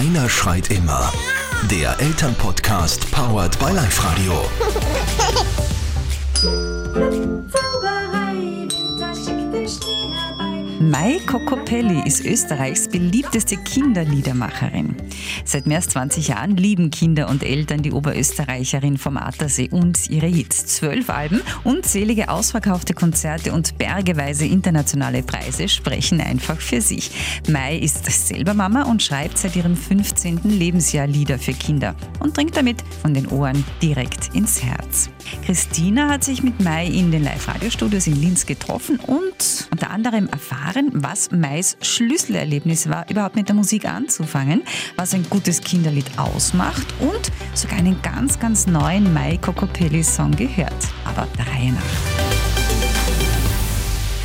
Einer schreit immer. Der Elternpodcast powered by Live Radio. Mai Kokopelli ist Österreichs beliebteste Kinderliedermacherin. Seit mehr als 20 Jahren lieben Kinder und Eltern die Oberösterreicherin vom Attersee und ihre Hits. Zwölf Alben, unzählige ausverkaufte Konzerte und bergeweise internationale Preise sprechen einfach für sich. Mai ist selber Mama und schreibt seit ihrem 15. Lebensjahr Lieder für Kinder und dringt damit von den Ohren direkt ins Herz. Christina hat sich mit Mai in den Live-Radio-Studios in Linz getroffen und unter anderem erfahren, was Mais Schlüsselerlebnis war, überhaupt mit der Musik anzufangen, was ein gutes Kinderlied ausmacht und sogar einen ganz, ganz neuen Mai Kokopelli-Song gehört. Aber der Reihe nach.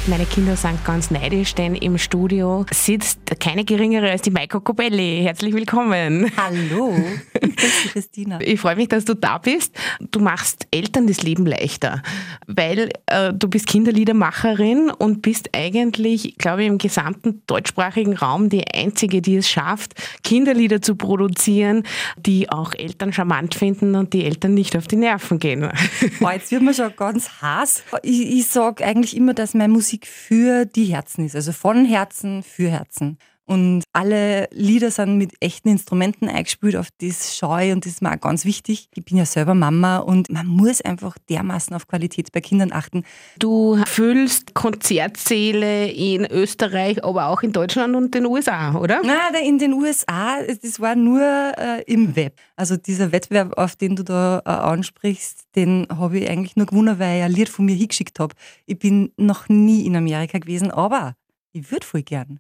Meine Kinder sind ganz neidisch, denn im Studio sitzt keine geringere als die Maiko Cobelli. Herzlich willkommen. Hallo, Christina. Ich freue mich, dass du da bist. Du machst Eltern das Leben leichter, weil äh, du bist Kinderliedermacherin und bist eigentlich, glaube ich, im gesamten deutschsprachigen Raum die Einzige, die es schafft, Kinderlieder zu produzieren, die auch Eltern charmant finden und die Eltern nicht auf die Nerven gehen. Boah, jetzt wird man schon ganz heiß. Ich, ich sage eigentlich immer, dass meine Musik Musik für die Herzen ist, also von Herzen für Herzen. Und alle Lieder sind mit echten Instrumenten eingespielt, auf das Scheu und das ist mir auch ganz wichtig. Ich bin ja selber Mama und man muss einfach dermaßen auf Qualität bei Kindern achten. Du füllst Konzertsäle in Österreich, aber auch in Deutschland und den USA, oder? Nein, in den USA, das war nur äh, im Web. Also dieser Wettbewerb, auf den du da äh, ansprichst, den habe ich eigentlich nur gewonnen, weil ich ein Lied von mir hingeschickt habe. Ich bin noch nie in Amerika gewesen, aber ich würde voll gern.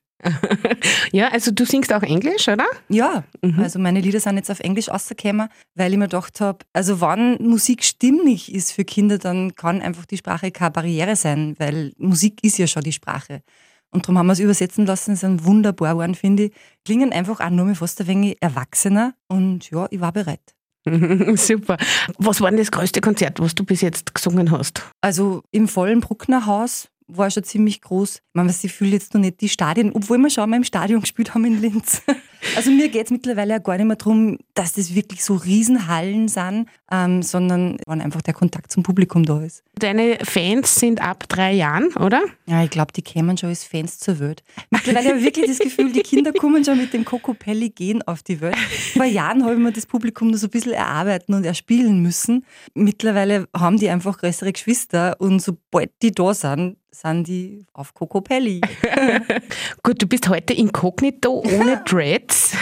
Ja, also du singst auch Englisch, oder? Ja, mhm. also meine Lieder sind jetzt auf Englisch rausgekommen, weil ich mir gedacht habe, also wenn Musik stimmig ist für Kinder, dann kann einfach die Sprache keine Barriere sein, weil Musik ist ja schon die Sprache. Und darum haben wir es übersetzen lassen, sind wunderbar geworden, finde ich. Klingen einfach auch nur mehr fast ein wenig erwachsener und ja, ich war bereit. Super. Was war denn das größte Konzert, was du bis jetzt gesungen hast? Also im vollen Bruckner Haus war schon ziemlich groß. Ich meine, ich fühle jetzt noch nicht die Stadien, obwohl wir schon mal im Stadion gespielt haben in Linz. Also mir geht es mittlerweile auch gar nicht mehr darum, dass das wirklich so Riesenhallen sind, ähm, sondern wann einfach der Kontakt zum Publikum da ist. Deine Fans sind ab drei Jahren, oder? Ja, ich glaube, die kämen schon als Fans zur Welt. Mittlerweile habe ich wirklich das Gefühl, die Kinder kommen schon mit dem Coco Pelli gehen auf die Welt. Vor Jahren habe ich mir das Publikum nur so ein bisschen erarbeiten und erspielen müssen. Mittlerweile haben die einfach größere Geschwister und sobald die da sind, sind die auf Kokopelli. Gut, du bist heute inkognito, ohne Dreads.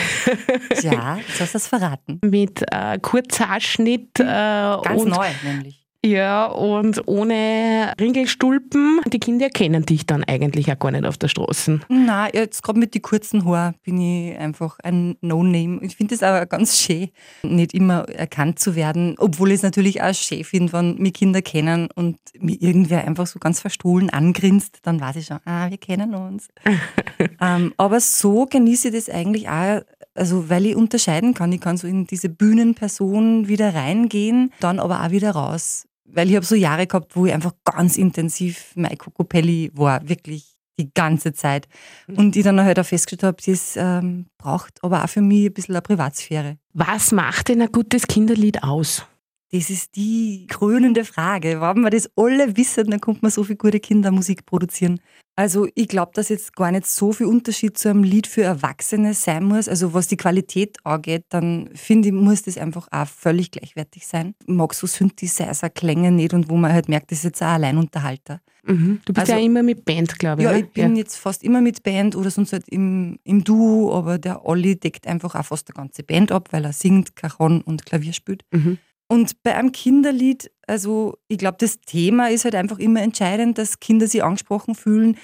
ja, jetzt hast du es verraten. Mit äh, Kurzhaarschnitt. Äh, Ganz neu, nämlich. Ja, und ohne Ringelstulpen. Die Kinder kennen dich dann eigentlich auch gar nicht auf der Straße. Nein, jetzt gerade mit den kurzen Haaren bin ich einfach ein No-Name. Ich finde es aber ganz schön, nicht immer erkannt zu werden, obwohl ich es natürlich auch schön finde, wenn mich Kinder kennen und mir irgendwer einfach so ganz verstohlen angrinst, dann weiß ich schon, ah, wir kennen uns. ähm, aber so genieße ich das eigentlich auch, also weil ich unterscheiden kann. Ich kann so in diese Bühnenperson wieder reingehen, dann aber auch wieder raus weil ich habe so Jahre gehabt, wo ich einfach ganz intensiv Maiko Copelli war, wirklich die ganze Zeit. Mhm. Und ich dann halt auch festgestellt habe, das ähm, braucht aber auch für mich ein bisschen eine Privatsphäre. Was macht denn ein gutes Kinderlied aus? Das ist die krönende Frage. Wenn wir das alle wissen, dann kommt man so viel gute Kindermusik produzieren. Also ich glaube, dass jetzt gar nicht so viel Unterschied zu einem Lied für Erwachsene sein muss. Also was die Qualität angeht, dann finde ich, muss das einfach auch völlig gleichwertig sein. Ich mag so Synthesizer-Klänge nicht und wo man halt merkt, das ist jetzt auch Alleinunterhalter. Mhm. Du bist also, ja immer mit Band, glaube ich. Ja, ich bin ja. jetzt fast immer mit Band oder sonst halt im, im Duo, aber der Olli deckt einfach auch fast die ganze Band ab, weil er singt, Cajon und Klavier spielt. Mhm. Und bei einem Kinderlied, also ich glaube, das Thema ist halt einfach immer entscheidend, dass Kinder sich angesprochen fühlen.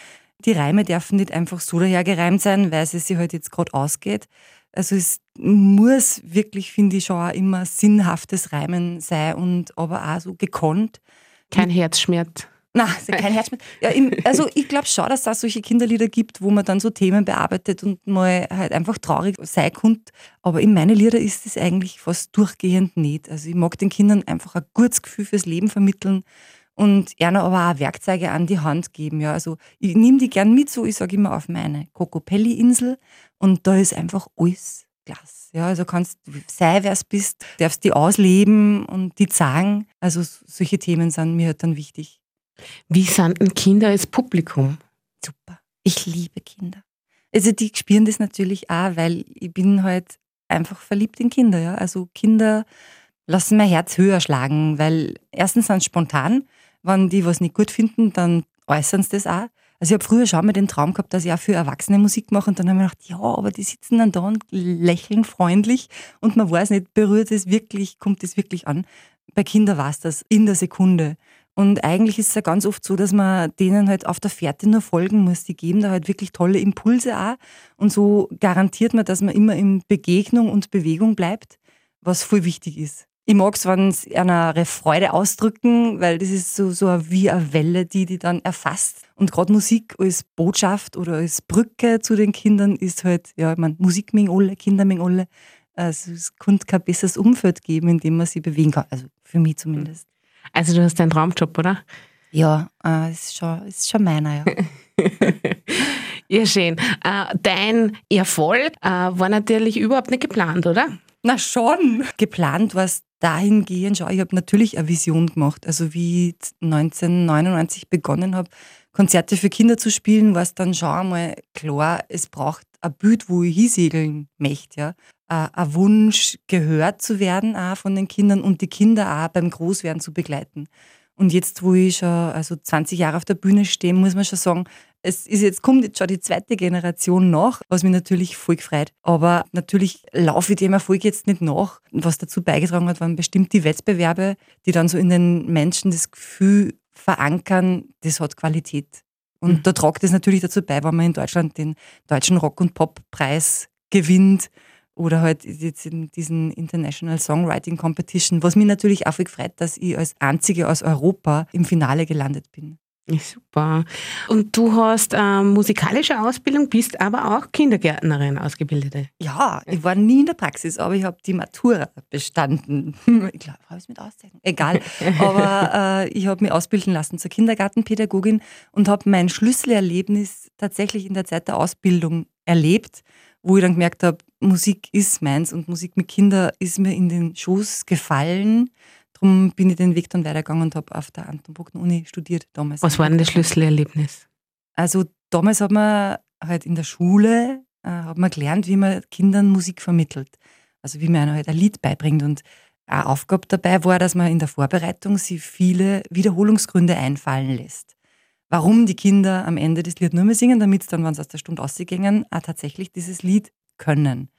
Die Reime dürfen nicht einfach so daher gereimt sein, weil es sich halt jetzt gerade ausgeht. Also es muss wirklich, finde ich, schon auch immer sinnhaftes Reimen sein und aber auch so gekonnt. Kein Herzschmerz. Nein, kein Herzschmerz. Ja, im, also ich glaube schon, dass es da solche Kinderlieder gibt, wo man dann so Themen bearbeitet und mal halt einfach traurig sein kann. Aber in meinen Lieder ist es eigentlich fast durchgehend nicht. Also ich mag den Kindern einfach ein gutes Gefühl fürs Leben vermitteln und einer aber auch Werkzeuge an die Hand geben. Ja, also ich nehme die gern mit, so ich sage immer auf meine Kokopelli-Insel und da ist einfach alles klasse. Ja, also kannst sei, wer es bist, darfst die ausleben und die sagen. Also solche Themen sind mir halt dann wichtig. Wie sind denn Kinder als Publikum? Super. Ich liebe Kinder. Also die spüren das natürlich auch, weil ich bin halt einfach verliebt in Kinder. Ja? Also Kinder lassen mein Herz höher schlagen, weil erstens sind sie spontan, wenn die was nicht gut finden, dann äußern sie das auch. Also ich habe früher schon mal den Traum gehabt, dass ich auch für Erwachsene Musik mache und dann habe ich gedacht, ja, aber die sitzen dann da und lächeln freundlich und man weiß nicht, berührt es wirklich, kommt es wirklich an. Bei Kindern war es das in der Sekunde. Und eigentlich ist es ja ganz oft so, dass man denen halt auf der Fährte nur folgen muss. Die geben da halt wirklich tolle Impulse auch. Und so garantiert man, dass man immer in Begegnung und Bewegung bleibt, was voll wichtig ist. Ich mag es, wenn sie eine Freude ausdrücken, weil das ist so, so wie eine Welle, die die dann erfasst. Und gerade Musik als Botschaft oder als Brücke zu den Kindern ist halt, ja, ich meine, Musik mit alle, Kinder mit alle. Also es könnte kein besseres Umfeld geben, in dem man sich bewegen kann. Also für mich zumindest. Also du hast deinen Traumjob, oder? Ja, äh, ist, schon, ist schon meiner, ja. ja, schön. Äh, dein Erfolg äh, war natürlich überhaupt nicht geplant, oder? Na schon. Geplant war es dahingehend schon. Ich habe natürlich eine Vision gemacht. Also wie ich 1999 begonnen habe, Konzerte für Kinder zu spielen, war es dann schon einmal klar, es braucht ein Bild, wo ich hinsegeln möchte. Ja. Ein Wunsch, gehört zu werden auch von den Kindern und die Kinder auch beim Großwerden zu begleiten. Und jetzt, wo ich schon also 20 Jahre auf der Bühne stehe, muss man schon sagen, es ist jetzt, kommt jetzt schon die zweite Generation nach, was mich natürlich voll gefreut. Aber natürlich laufe ich dem Erfolg jetzt nicht nach. Was dazu beigetragen hat, waren bestimmt die Wettbewerbe, die dann so in den Menschen das Gefühl verankern, das hat Qualität. Und mhm. da tragt es natürlich dazu bei, wenn man in Deutschland den deutschen Rock- und Pop-Preis gewinnt oder halt jetzt in diesen International Songwriting Competition, was mich natürlich auch gefreut, dass ich als einzige aus Europa im Finale gelandet bin. Super. Und du hast ähm, musikalische Ausbildung, bist aber auch Kindergärtnerin ausgebildete. Ja, ich war nie in der Praxis, aber ich habe die Matura bestanden. Ich glaube, habe ich es mit Auszeichen. Egal. Aber äh, ich habe mich ausbilden lassen zur Kindergartenpädagogin und habe mein Schlüsselerlebnis tatsächlich in der Zeit der Ausbildung erlebt, wo ich dann gemerkt habe, Musik ist meins und Musik mit Kindern ist mir in den Schoß gefallen Darum bin ich den Weg dann weitergegangen und habe auf der Anton Bruckner Uni studiert damals. Was war denn das Schlüsselerlebnis? Also damals hat man halt in der Schule äh, hat man gelernt, wie man Kindern Musik vermittelt. Also wie man ihnen halt ein Lied beibringt. Und eine Aufgabe dabei war, dass man in der Vorbereitung sie viele Wiederholungsgründe einfallen lässt. Warum die Kinder am Ende das Lied nur mehr singen, damit sie dann, wenn sie aus der Stunde ausgehen, auch tatsächlich dieses Lied können.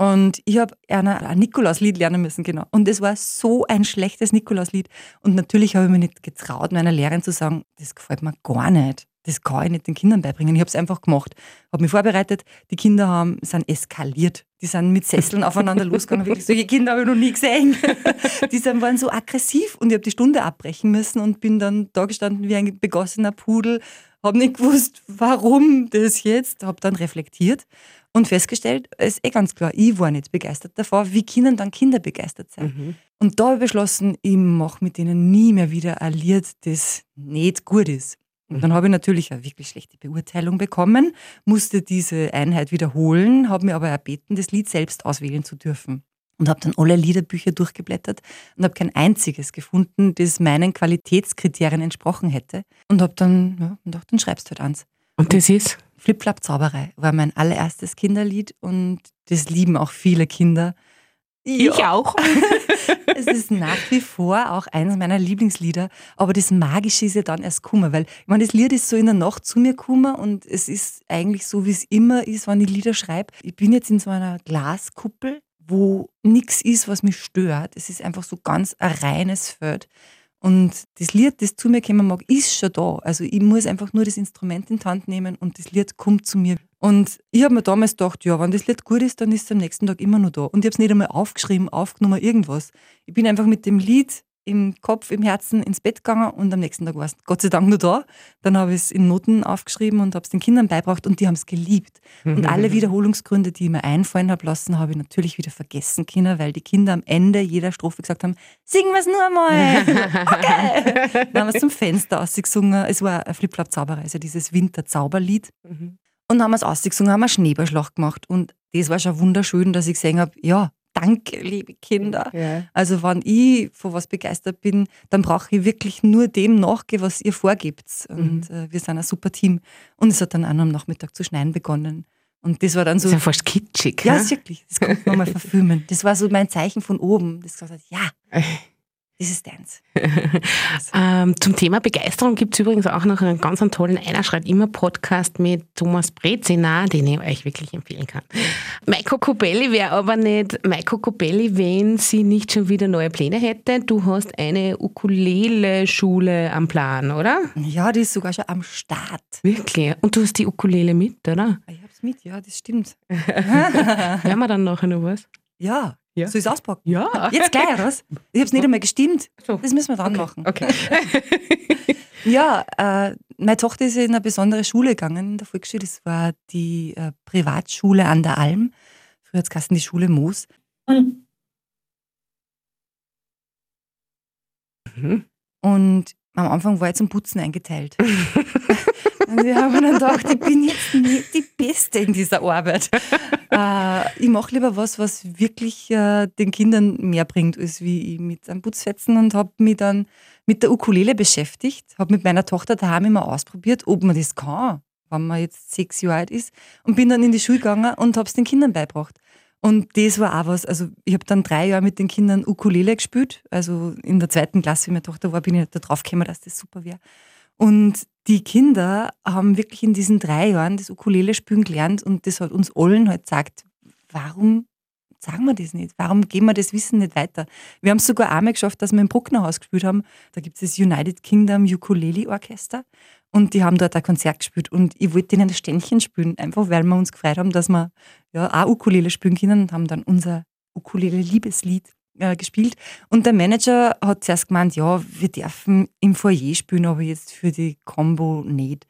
Und ich habe ein Nikolauslied lernen müssen, genau. Und es war so ein schlechtes Nikolauslied. Und natürlich habe ich mir nicht getraut, meiner Lehrerin zu sagen, das gefällt mir gar nicht. Das kann ich nicht den Kindern beibringen. Ich habe es einfach gemacht. Habe mich vorbereitet. Die Kinder haben, sind eskaliert. Die sind mit Sesseln aufeinander losgegangen. Wirklich, solche Kinder habe ich noch nie gesehen. Die sind, waren so aggressiv und ich habe die Stunde abbrechen müssen und bin dann da gestanden wie ein begossener Pudel. Habe nicht gewusst, warum das jetzt. Habe dann reflektiert und festgestellt, es ist eh ganz klar, ich war nicht begeistert davor. Wie können dann Kinder begeistert sein? Mhm. Und da habe ich beschlossen, ich mache mit denen nie mehr wieder ein Lied, das nicht gut ist. Und dann mhm. habe ich natürlich eine wirklich schlechte Beurteilung bekommen, musste diese Einheit wiederholen, habe mir aber erbeten, das Lied selbst auswählen zu dürfen. Und habe dann alle Liederbücher durchgeblättert und habe kein einziges gefunden, das meinen Qualitätskriterien entsprochen hätte. Und habe dann, ja, und dann schreibst du halt eins. Und das ist? Flipflap-Zauberei war mein allererstes Kinderlied und das lieben auch viele Kinder. Ich ja. auch. es ist nach wie vor auch eines meiner Lieblingslieder, aber das Magische ist ja dann erst Kummer, weil ich meine, das Lied ist so in der Nacht zu mir Kummer und es ist eigentlich so, wie es immer ist, wenn ich Lieder schreibe. Ich bin jetzt in so einer Glaskuppel, wo nichts ist, was mich stört. Es ist einfach so ganz ein reines Feld. Und das Lied, das zu mir kommen mag, ist schon da. Also ich muss einfach nur das Instrument in die Hand nehmen und das Lied kommt zu mir. Und ich habe mir damals gedacht, ja, wenn das Lied gut ist, dann ist es am nächsten Tag immer noch da. Und ich habe es nicht einmal aufgeschrieben, aufgenommen, irgendwas. Ich bin einfach mit dem Lied im Kopf, im Herzen ins Bett gegangen und am nächsten Tag war es Gott sei Dank nur da. Dann habe ich es in Noten aufgeschrieben und habe es den Kindern beibracht und die haben es geliebt. Und alle Wiederholungsgründe, die ich mir einfallen habe lassen, habe ich natürlich wieder vergessen können, weil die Kinder am Ende jeder Strophe gesagt haben, singen wir es nur einmal. okay. Dann haben wir es zum Fenster ausgesungen. Es war ein Flipflap-Zauberer, also dieses Winterzauberlied. Mhm. Und haben wir es ausgesungen, haben eine Schneeballschlacht gemacht. Und das war schon wunderschön, dass ich gesehen habe, ja, danke, liebe Kinder. Ja. Also wenn ich von was begeistert bin, dann brauche ich wirklich nur dem nachgehen, was ihr vorgibt. Und mhm. äh, wir sind ein super Team. Und es hat dann auch am Nachmittag zu schneien begonnen. Und das war dann so. Das ist ja fast kitschig. Ja, ist wirklich. Das kann man mal verfilmen. Das war so mein Zeichen von oben. Das gesagt ja. Das ist Dance. ähm, zum Thema Begeisterung gibt es übrigens auch noch einen ganz tollen Einer schreit immer Podcast mit Thomas Brezina, den ich euch wirklich empfehlen kann. Maiko Cobelli wäre aber nicht Maiko Cobelli, wenn sie nicht schon wieder neue Pläne hätte. Du hast eine Ukulele-Schule am Plan, oder? Ja, die ist sogar schon am Start. Wirklich? Und du hast die Ukulele mit, oder? Ich hab's mit, ja, das stimmt. Hören wir dann nachher noch was? Ja, ja. Soll ich es auspacken? Ja. Jetzt gleich, oder was? Ich habe es nicht einmal gestimmt. So. Das müssen wir dann okay. machen. Okay. ja, äh, meine Tochter ist in eine besondere Schule gegangen in der Volksschule. Das war die äh, Privatschule an der Alm. Früher hat es die Schule Moos. Mhm. Und am Anfang war ich zum Putzen eingeteilt. Und ich habe mir dann gedacht, ich bin jetzt nicht die Beste in dieser Arbeit. äh, ich mache lieber was, was wirklich äh, den Kindern mehr bringt, als wie ich mit einem Putzfetzen und habe mich dann mit der Ukulele beschäftigt, habe mit meiner Tochter daheim immer ausprobiert, ob man das kann, wenn man jetzt sechs Jahre alt ist und bin dann in die Schule gegangen und habe es den Kindern beigebracht. Und das war auch was, also ich habe dann drei Jahre mit den Kindern Ukulele gespielt, also in der zweiten Klasse, wie meine Tochter war, bin ich da drauf gekommen, dass das super wäre. Und die Kinder haben wirklich in diesen drei Jahren das Ukulele spielen gelernt und das hat uns allen halt gesagt, warum sagen wir das nicht? Warum geben wir das Wissen nicht weiter? Wir haben es sogar einmal geschafft, dass wir im Brucknerhaus gespielt haben. Da gibt es das United Kingdom Ukulele Orchester und die haben dort ein Konzert gespielt und ich wollte ihnen das Ständchen spielen, einfach weil wir uns gefreut haben, dass wir ja auch Ukulele spielen können und haben dann unser Ukulele-Liebeslied äh, gespielt. Und der Manager hat zuerst gemeint, ja, wir dürfen im Foyer spielen, aber jetzt für die Combo nicht.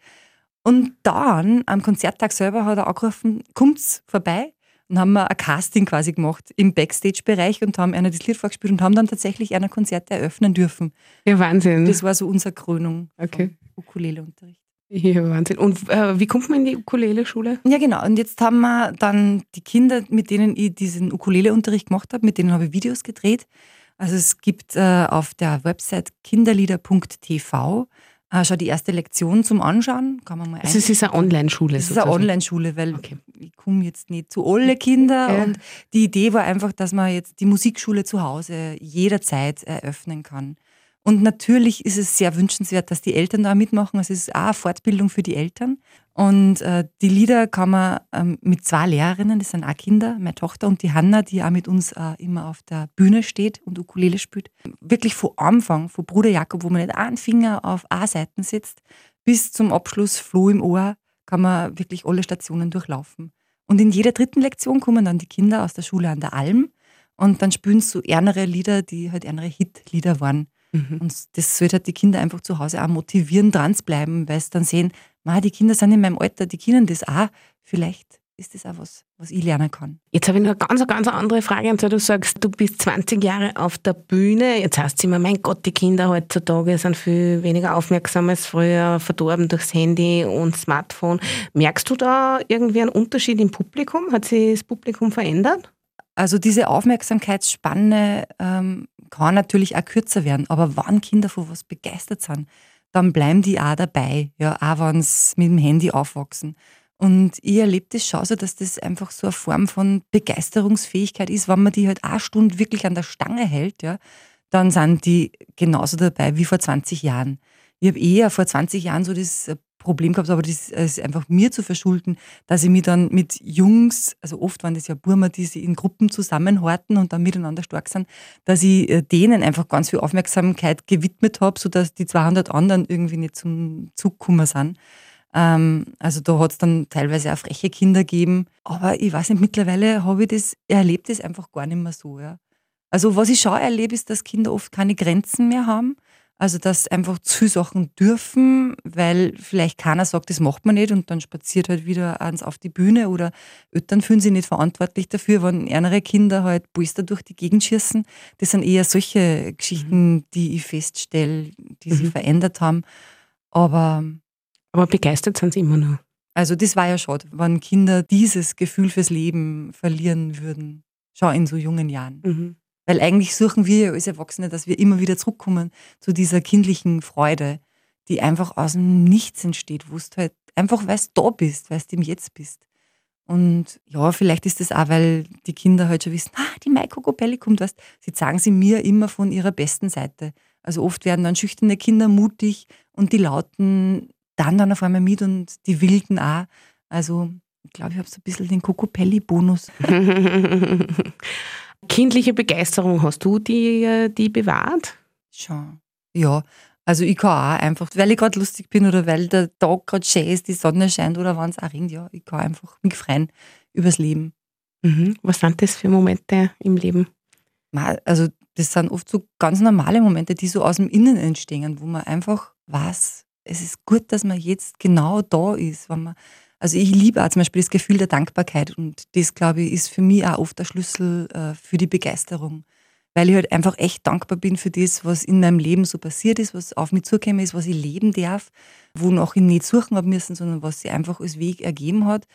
Und dann, am Konzerttag selber, hat er angerufen, kommt's vorbei? Und haben wir ein Casting quasi gemacht im Backstage-Bereich und haben einer das Lied vorgespielt und haben dann tatsächlich einer Konzerte eröffnen dürfen. Ja, Wahnsinn. Das war so unsere Krönung okay. Ukulele-Unterricht. Ja, Wahnsinn. Und äh, wie kommt man in die Ukulele-Schule? Ja, genau. Und jetzt haben wir dann die Kinder, mit denen ich diesen Ukulele-Unterricht gemacht habe, mit denen habe ich Videos gedreht. Also es gibt äh, auf der Website kinderlieder.tv äh, schon die erste Lektion zum Anschauen. Kann man mal also es ist eine Online-Schule Es ist eine Online-Schule, weil okay. ich komme jetzt nicht zu alle Kinder. Ja. Und die Idee war einfach, dass man jetzt die Musikschule zu Hause jederzeit eröffnen kann. Und natürlich ist es sehr wünschenswert, dass die Eltern da mitmachen. Es ist auch eine Fortbildung für die Eltern. Und äh, die Lieder kann man ähm, mit zwei Lehrerinnen, das sind auch Kinder, meine Tochter und die Hanna, die auch mit uns äh, immer auf der Bühne steht und Ukulele spielt, wirklich von Anfang, von Bruder Jakob, wo man nicht einen Finger auf A-Seiten setzt, bis zum Abschluss Floh im Ohr, kann man wirklich alle Stationen durchlaufen. Und in jeder dritten Lektion kommen dann die Kinder aus der Schule an der Alm und dann spielen sie so ernere Lieder, die halt ernere Hitlieder waren. Mhm. Und das sollte halt die Kinder einfach zu Hause auch motivieren, dran zu bleiben, weil sie dann sehen, die Kinder sind in meinem Alter, die kennen das auch. Vielleicht ist das auch was, was ich lernen kann. Jetzt habe ich noch eine ganz, ganz andere Frage. Und zwar, du sagst, du bist 20 Jahre auf der Bühne. Jetzt heißt es immer, mein Gott, die Kinder heutzutage sind viel weniger aufmerksam als früher, verdorben durchs Handy und Smartphone. Merkst du da irgendwie einen Unterschied im Publikum? Hat sich das Publikum verändert? Also diese Aufmerksamkeitsspanne ähm, kann natürlich auch kürzer werden, aber wann Kinder von was begeistert sind, dann bleiben die auch dabei, ja, auch wenn sie mit dem Handy aufwachsen. Und ich erlebe das schon so, dass das einfach so eine Form von Begeisterungsfähigkeit ist, wenn man die halt eine Stunde wirklich an der Stange hält, ja, dann sind die genauso dabei wie vor 20 Jahren. Ich habe eher vor 20 Jahren so das Problem gehabt, aber das ist einfach mir zu verschulden, dass ich mich dann mit Jungs, also oft waren das ja Burmer, die sich in Gruppen zusammenhorten und dann miteinander stark sind, dass ich äh, denen einfach ganz viel Aufmerksamkeit gewidmet habe, sodass die 200 anderen irgendwie nicht zum Zug gekommen sind. Ähm, also da hat es dann teilweise auch freche Kinder gegeben. Aber ich weiß nicht, mittlerweile habe ich das, erlebt das einfach gar nicht mehr so. Ja. Also was ich schon erlebe, ist, dass Kinder oft keine Grenzen mehr haben also, dass einfach zu Sachen dürfen, weil vielleicht keiner sagt, das macht man nicht und dann spaziert halt wieder eins auf die Bühne oder Eltern fühlen sich nicht verantwortlich dafür, wenn ärmere Kinder halt Polster durch die Gegend schießen. Das sind eher solche Geschichten, mhm. die ich feststelle, die sich mhm. verändert haben. Aber, Aber begeistert sind sie immer noch. Also das war ja schade, wenn Kinder dieses Gefühl fürs Leben verlieren würden, schon in so jungen Jahren. Mhm. Weil eigentlich suchen wir als Erwachsene, dass wir immer wieder zurückkommen zu dieser kindlichen Freude, die einfach aus dem Nichts entsteht, wo du halt einfach, weil du da bist, weil du im Jetzt bist. Und ja, vielleicht ist es auch, weil die Kinder halt schon wissen, ah, die Mai Kokopelli kommt, weißt Sie sagen sie mir immer von ihrer besten Seite. Also oft werden dann schüchterne Kinder mutig und die Lauten dann dann auf einmal mit und die Wilden auch. Also ich glaube, ich habe so ein bisschen den Kokopelli-Bonus. Kindliche Begeisterung, hast du die, äh, die bewahrt? Schon. Ja, also ich kann auch einfach, weil ich gerade lustig bin oder weil der Tag gerade schön ist, die Sonne scheint oder wenn es auch regnet, ja, ich kann einfach mich freuen übers Leben. Mhm. Was sind das für Momente im Leben? Also das sind oft so ganz normale Momente, die so aus dem Innen entstehen, wo man einfach weiß, es ist gut, dass man jetzt genau da ist. Wenn man, also ich liebe auch zum Beispiel das Gefühl der Dankbarkeit und das, glaube ich, ist für mich auch oft der Schlüssel äh, für die Begeisterung. Weil ich halt einfach echt dankbar bin für das, was in meinem Leben so passiert ist, was auf mich zugekommen ist, was ich leben darf, wonach ich nicht suchen habe müssen, sondern was sich einfach als Weg ergeben hat.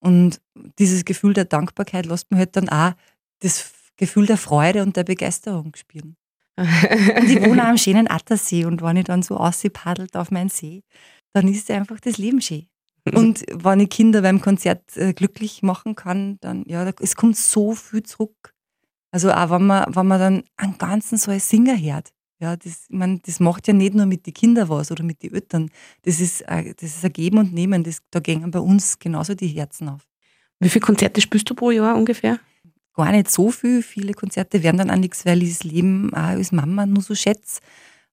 Und dieses Gefühl der Dankbarkeit lässt mir halt dann auch das Gefühl der Freude und der Begeisterung spüren. und ich wohne am schönen Attersee und wenn ich dann so paddelt auf meinen See, dann ist einfach das Leben schön. Und wenn ich Kinder beim Konzert äh, glücklich machen kann, dann, ja, es kommt so viel zurück. Also auch wenn man, wenn man dann einen ganzen so als Singer hört. Ja, das, ich mein, das macht ja nicht nur mit den Kindern was oder mit den Eltern. Das ist, das ist ein Geben und Nehmen. Das, da gehen bei uns genauso die Herzen auf. Wie viele Konzerte spielst du pro Jahr ungefähr? gar nicht so viel. Viele Konzerte werden dann auch nichts, weil ich das Leben auch als Mama nur so schätze.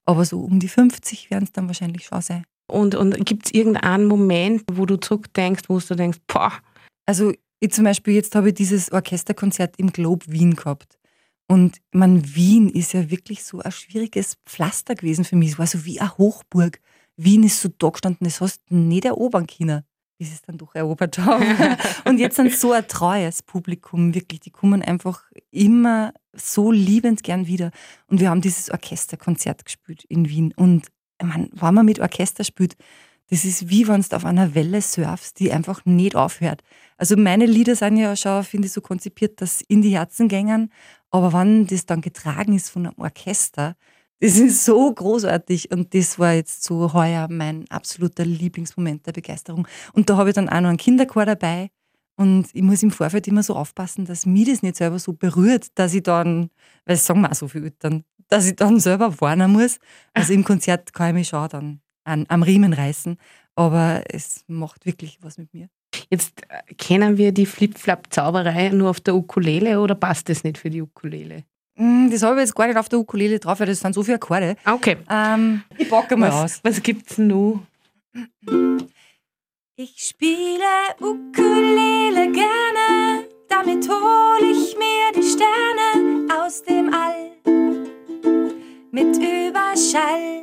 Aber so um die 50 werden es dann wahrscheinlich schon sein. Und, und gibt es irgendeinen Moment, wo du zurückdenkst, wo du denkst, boah. Also ich zum Beispiel, jetzt habe ich dieses Orchesterkonzert im Globe Wien gehabt. Und man, Wien ist ja wirklich so ein schwieriges Pflaster gewesen für mich. Es war so wie eine Hochburg. Wien ist so da gestanden, das hast du nicht erobern können bis es dann doch erobert haben. und jetzt sind so ein treues Publikum, wirklich. Die kommen einfach immer so liebend gern wieder. Und wir haben dieses Orchesterkonzert gespielt in Wien. Und ich meine, wenn man mit Orchester spielt, das ist wie wenn du auf einer Welle surfst, die einfach nicht aufhört. Also meine Lieder sind ja schon, finde ich, so konzipiert, dass in die Herzen gängen. Aber wenn das dann getragen ist von einem Orchester, das ist so großartig und das war jetzt so heuer mein absoluter Lieblingsmoment der Begeisterung. Und da habe ich dann auch noch einen Kinderchor dabei und ich muss im Vorfeld immer so aufpassen, dass mich das nicht selber so berührt, dass ich dann, weil sagen wir auch so viele Eltern, dass ich dann selber warnen muss. Also im Konzert kann ich mich schon dann an, am Riemen reißen, aber es macht wirklich was mit mir. Jetzt äh, kennen wir die Flip-Flap-Zauberei nur auf der Ukulele oder passt das nicht für die Ukulele? Hm, das habe ich jetzt gar nicht auf der Ukulele drauf, weil das sind so viele Akkorde. Okay. Ähm, ich packe mal was, aus. Was gibt's nun? Ich spiele Ukulele gerne, damit hole ich mir die Sterne aus dem All. Mit Überschall.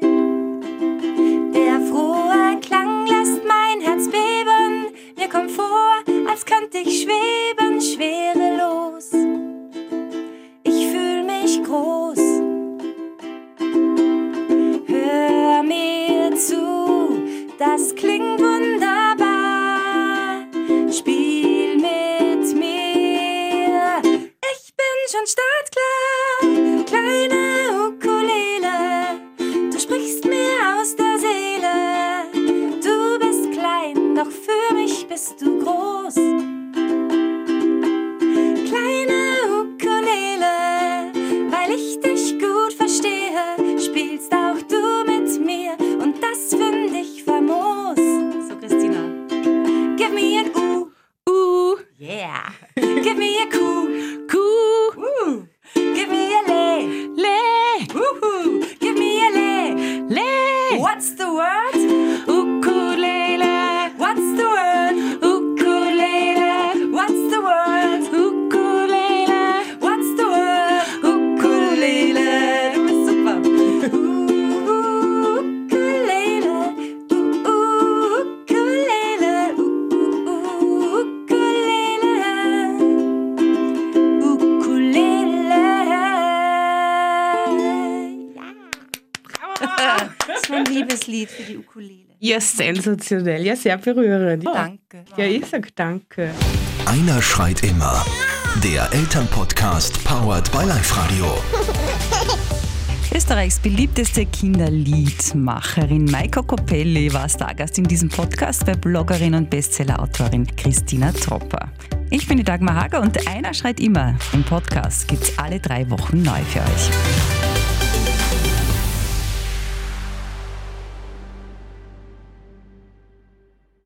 Der frohe Klang lässt mein Herz beben. Mir kommt vor, als könnte ich schweben, schwerelos Liebeslied für die Ukulele. Ja, sensationell. Ja, sehr berührend. Danke. Ja, ich sag danke. Einer schreit immer. Der Elternpodcast powered by Live Radio. Österreichs beliebteste Kinderliedmacherin Maika Copelli war Stargast in diesem Podcast bei Bloggerin und Bestsellerautorin Christina Tropper. Ich bin die Dagmar Hager und einer schreit immer. Im Podcast gibt's alle drei Wochen neu für euch.